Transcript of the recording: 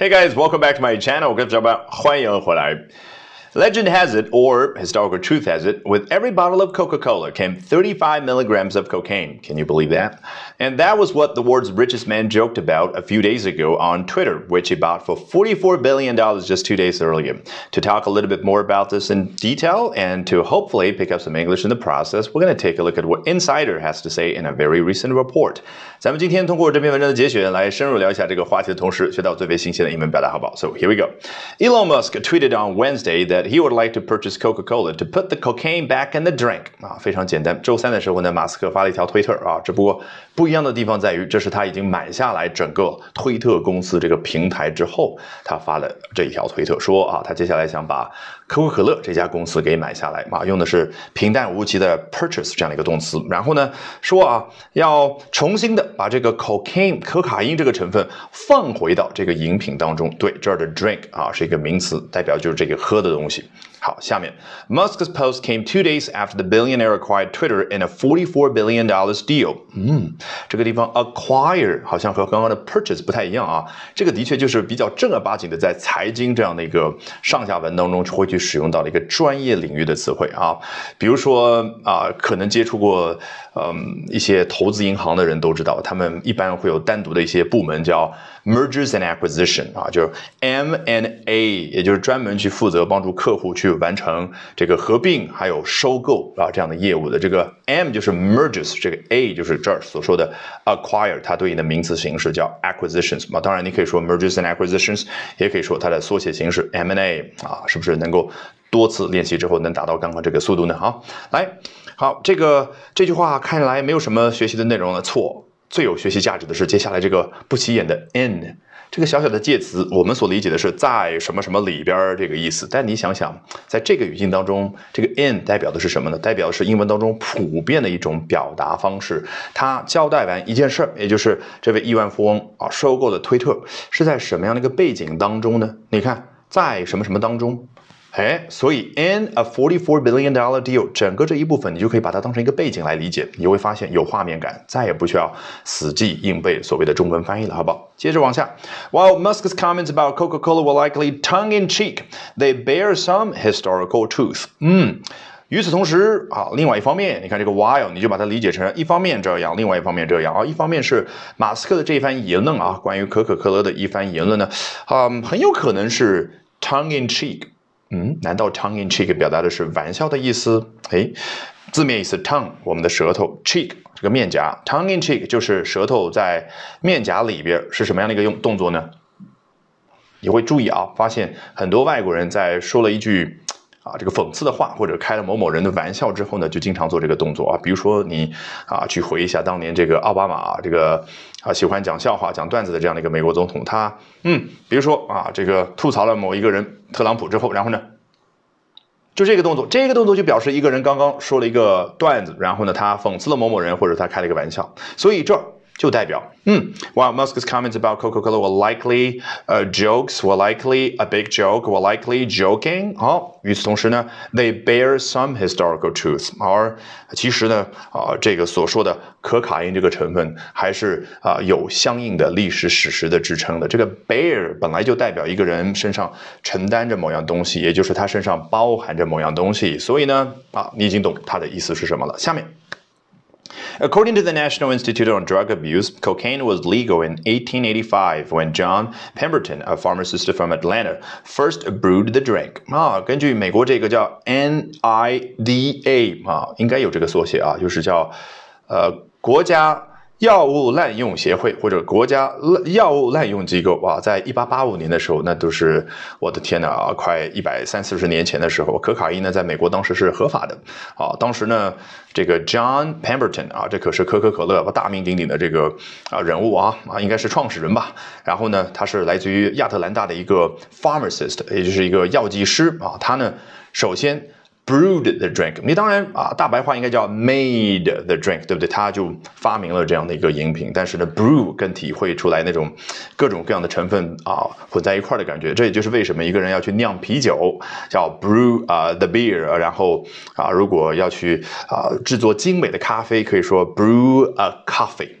Hey guys, welcome back to my channel. 我跟小伙伴欢迎回来。 Legend has it, or historical truth has it, with every bottle of Coca Cola came 35 milligrams of cocaine. Can you believe that? And that was what the world's richest man joked about a few days ago on Twitter, which he bought for $44 billion just two days earlier. To talk a little bit more about this in detail and to hopefully pick up some English in the process, we're going to take a look at what Insider has to say in a very recent report. 咱们今天通过这篇文章的节选来深入聊一下这个话题的同时，学到最为新鲜的英文表达，好不好？So here we go. Elon Musk tweeted on Wednesday that he would like to purchase Coca-Cola to put the cocaine back in the drink 啊，非常简单。周三的时候呢，马斯克发了一条推特啊，只不过不一样的地方在于，这是他已经买下来整个推特公司这个平台之后，他发了这一条推特，说啊，他接下来想把可口可乐这家公司给买下来啊，用的是平淡无奇的 purchase 这样的一个动词，然后呢，说啊，要重新的把这个 cocaine 可卡因这个成分放回到这个饮品当中。对，这儿的 drink 啊是一个名词，代表就是这个喝的东西。好，下面 Musk's post came two days after the billionaire acquired Twitter in a forty-four billion dollars deal。嗯，这个地方 acquire 好像和刚刚的 purchase 不太一样啊。这个的确就是比较正儿八经的在财经这样的一个上下文当中会去使用到的一个专业领域的词汇啊。比如说啊，可能接触过嗯一些投资银行的人都知道，他们一般会有单独的一些部门叫 mergers and acquisition 啊，就是 M and A，也就是专门去负责帮助客户去完成这个合并还有收购啊这样的业务的。这个 M 就是 mergers，这个 A 就是这儿所说的 acquire，它对应的名词形式叫 acquisitions 嘛。当然，你可以说 mergers and acquisitions，也可以说它的缩写形式 M and A 啊，是不是能够多次练习之后能达到刚刚这个速度呢？好，来，好，这个这句话看来没有什么学习的内容的，错。最有学习价值的是接下来这个不起眼的 in 这个小小的介词，我们所理解的是在什么什么里边这个意思。但你想想，在这个语境当中，这个 in 代表的是什么呢？代表的是英文当中普遍的一种表达方式。他交代完一件事儿，也就是这位亿万富翁啊收购的推特是在什么样的一个背景当中呢？你看，在什么什么当中。哎，所以 in a forty-four billion dollar deal，整个这一部分你就可以把它当成一个背景来理解，你会发现有画面感，再也不需要死记硬背所谓的中文翻译了，好不好？接着往下，While Musk's comments about Coca-Cola were likely tongue-in-cheek, they bear some historical truth。嗯，与此同时啊，另外一方面，你看这个 while，你就把它理解成一方面这样，另外一方面这样啊。一方面是马斯克的这一番言论啊，关于可口可乐的一番言论呢，啊，很有可能是 tongue-in-cheek。嗯，难道 tongue in cheek 表达的是玩笑的意思？哎，字面意思 tongue 我们的舌头，cheek 这个面颊，tongue in cheek 就是舌头在面颊里边是什么样的一个用动作呢？你会注意啊，发现很多外国人在说了一句。啊，这个讽刺的话，或者开了某某人的玩笑之后呢，就经常做这个动作啊。比如说你啊，去回忆一下当年这个奥巴马，这个啊喜欢讲笑话、讲段子的这样的一个美国总统，他嗯，比如说啊，这个吐槽了某一个人特朗普之后，然后呢，就这个动作，这个动作就表示一个人刚刚说了一个段子，然后呢，他讽刺了某某人，或者他开了一个玩笑，所以这。就代表，嗯，While Musk's comments about Coca-Cola were likely uh, jokes, were likely a big joke, were likely joking。好，与此同时呢，they bear some historical truth。而其实呢，啊，这个所说的可卡因这个成分还是啊有相应的历史史实的支撑的。这个 bear 本来就代表一个人身上承担着某样东西，也就是他身上包含着某样东西。所以呢，啊，你已经懂他的意思是什么了。下面。According to the National Institute on Drug Abuse, cocaine was legal in 1885 when John Pemberton, a pharmacist from Atlanta, first brewed the drink. 啊，根据美国这个叫 NIDA 啊，应该有这个缩写啊，就是叫呃国家。 药物滥用协会或者国家滥药物滥用机构啊，在一八八五年的时候，那都是我的天呐啊，快一百三四十年前的时候，可卡因呢，在美国当时是合法的啊。当时呢，这个 John Pemberton 啊，这可是可口可乐大名鼎鼎的这个啊人物啊啊，应该是创始人吧。然后呢，他是来自于亚特兰大的一个 pharmacist，也就是一个药剂师啊。他呢，首先。Brewed the drink，你当然啊，大白话应该叫 made the drink，对不对？他就发明了这样的一个饮品。但是呢，brew 更体会出来那种各种各样的成分啊混在一块的感觉。这也就是为什么一个人要去酿啤酒，叫 brew 啊 the beer。然后啊，如果要去啊制作精美的咖啡，可以说 brew a coffee。